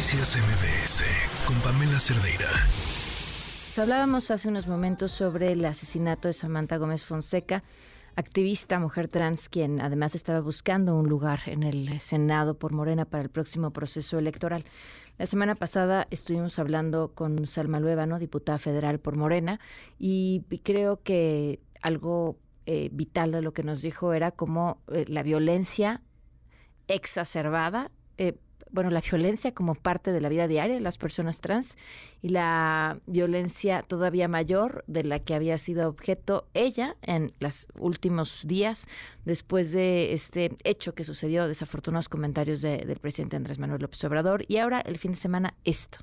Noticias MBS con Pamela Cerdeira. Hablábamos hace unos momentos sobre el asesinato de Samantha Gómez Fonseca, activista, mujer trans, quien además estaba buscando un lugar en el Senado por Morena para el próximo proceso electoral. La semana pasada estuvimos hablando con Salma Luébano, diputada federal por Morena, y creo que algo eh, vital de lo que nos dijo era como eh, la violencia exacerbada eh, bueno, la violencia como parte de la vida diaria de las personas trans y la violencia todavía mayor de la que había sido objeto ella en los últimos días después de este hecho que sucedió, desafortunados comentarios del presidente Andrés Manuel López Obrador y ahora el fin de semana esto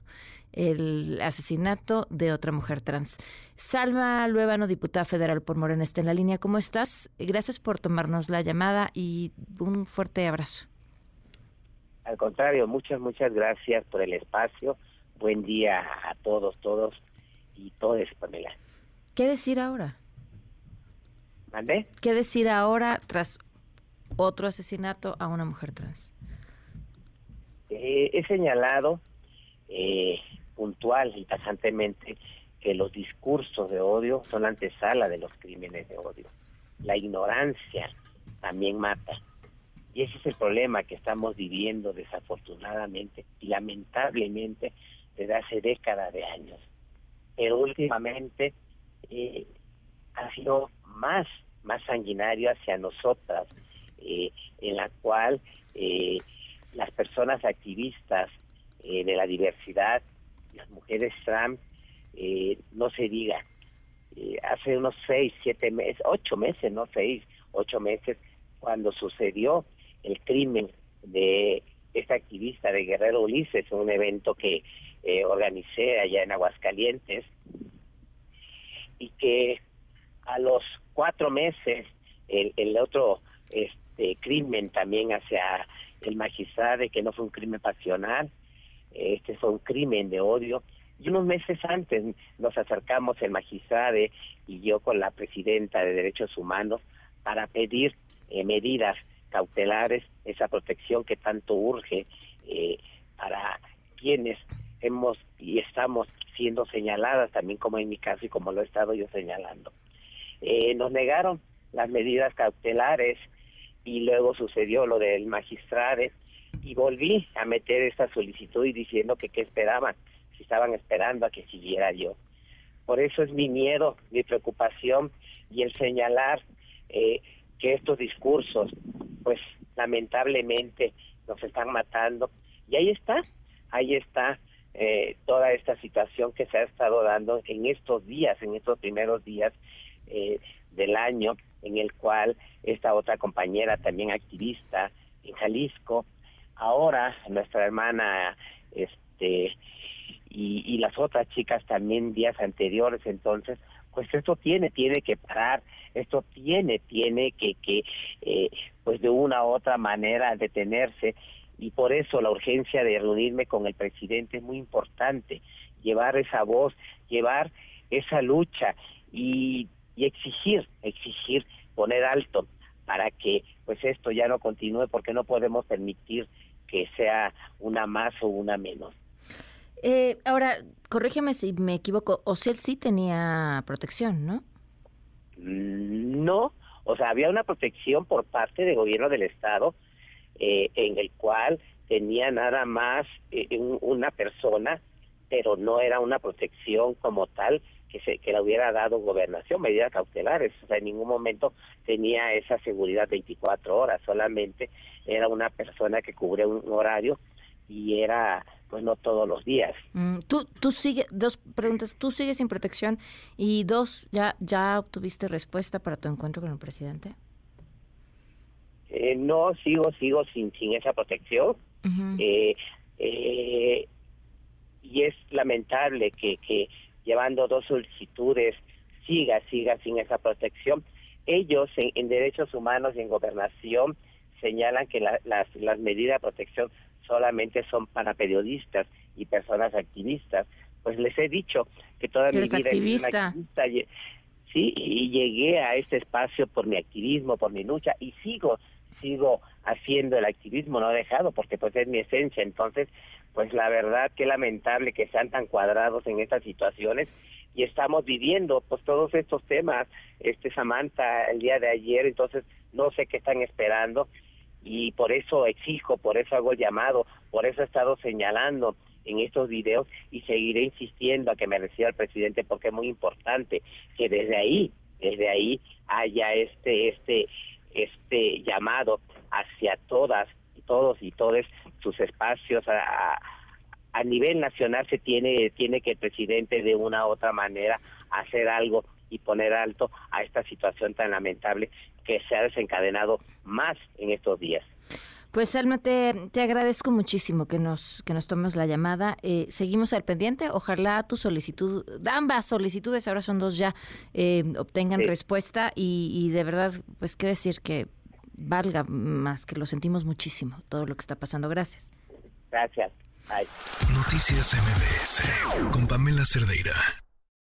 el asesinato de otra mujer trans. Salma Luébano, diputada federal por Morena, está en la línea. ¿Cómo estás? Gracias por tomarnos la llamada y un fuerte abrazo. Al contrario, muchas, muchas gracias por el espacio. Buen día a todos, todos y todas, Pamela. ¿Qué decir ahora? ¿Mande? ¿Qué decir ahora tras otro asesinato a una mujer trans? Eh, he señalado eh, puntual y tajantemente que los discursos de odio son la antesala de los crímenes de odio. La ignorancia también mata. Y ese es el problema que estamos viviendo desafortunadamente y lamentablemente desde hace décadas de años. Pero últimamente eh, ha sido más, más sanguinario hacia nosotras, eh, en la cual eh, las personas activistas de la diversidad, las mujeres trans, no se diga, hace unos seis, siete meses, ocho meses, no seis, ocho meses, cuando sucedió el crimen de esta activista de Guerrero Ulises, un evento que eh, organicé allá en Aguascalientes, y que a los cuatro meses el, el otro este crimen también hacia el magistrado, que no fue un crimen pasional, este fue un crimen de odio. Y unos meses antes nos acercamos el magistrado y yo con la presidenta de Derechos Humanos para pedir eh, medidas cautelares, esa protección que tanto urge eh, para quienes hemos y estamos siendo señaladas, también como en mi caso y como lo he estado yo señalando. Eh, nos negaron las medidas cautelares y luego sucedió lo del magistrado y volví a meter esta solicitud y diciendo que qué esperaban, si estaban esperando a que siguiera yo. Por eso es mi miedo, mi preocupación y el señalar eh, que estos discursos pues lamentablemente nos están matando. Y ahí está, ahí está eh, toda esta situación que se ha estado dando en estos días, en estos primeros días eh, del año, en el cual esta otra compañera, también activista en Jalisco, ahora nuestra hermana, este, y, y las otras chicas también días anteriores, entonces, pues esto tiene, tiene que parar, esto tiene, tiene que, que eh, pues de una u otra manera detenerse y por eso la urgencia de reunirme con el presidente es muy importante, llevar esa voz, llevar esa lucha y, y exigir, exigir, poner alto para que pues esto ya no continúe porque no podemos permitir que sea una más o una menos. Eh, ahora, corrígeme si me equivoco, o si él sí tenía protección, ¿no? Mm, no, o sea, había una protección por parte del gobierno del Estado eh, en el cual tenía nada más eh, una persona, pero no era una protección como tal que se que le hubiera dado gobernación, medidas cautelares, o sea, en ningún momento tenía esa seguridad 24 horas, solamente era una persona que cubre un horario y era pues no todos los días. Mm, tú tú sigues dos preguntas, tú sigues sin protección y dos ya ya obtuviste respuesta para tu encuentro con el presidente. Eh, no sigo sigo sin sin esa protección eh, eh, y es lamentable que que llevando dos solicitudes siga siga sin esa protección. Ellos en, en derechos humanos y en gobernación señalan que las las medidas de protección solamente son para periodistas y personas activistas. Pues les he dicho que toda mi vida activista? sí, y llegué a este espacio por mi activismo, por mi lucha y sigo sigo haciendo el activismo, no he dejado porque pues es mi esencia, entonces pues la verdad que lamentable que sean tan cuadrados en estas situaciones y estamos viviendo pues todos estos temas, este Samantha el día de ayer, entonces no sé qué están esperando y por eso exijo, por eso hago llamado, por eso he estado señalando en estos videos y seguiré insistiendo a que me reciba el presidente porque es muy importante que desde ahí, desde ahí haya este este este llamado hacia todas todos y todes sus espacios. A, a nivel nacional se tiene tiene que el presidente de una u otra manera hacer algo y poner alto a esta situación tan lamentable que se ha desencadenado más en estos días. Pues Alma, te, te agradezco muchísimo que nos, que nos tomes la llamada. Eh, seguimos al pendiente. Ojalá tu solicitud, ambas solicitudes, ahora son dos ya, eh, obtengan respuesta y, y de verdad, pues qué decir que valga más, que lo sentimos muchísimo todo lo que está pasando. Gracias. Gracias. Noticias MBS con Pamela Cerdeira.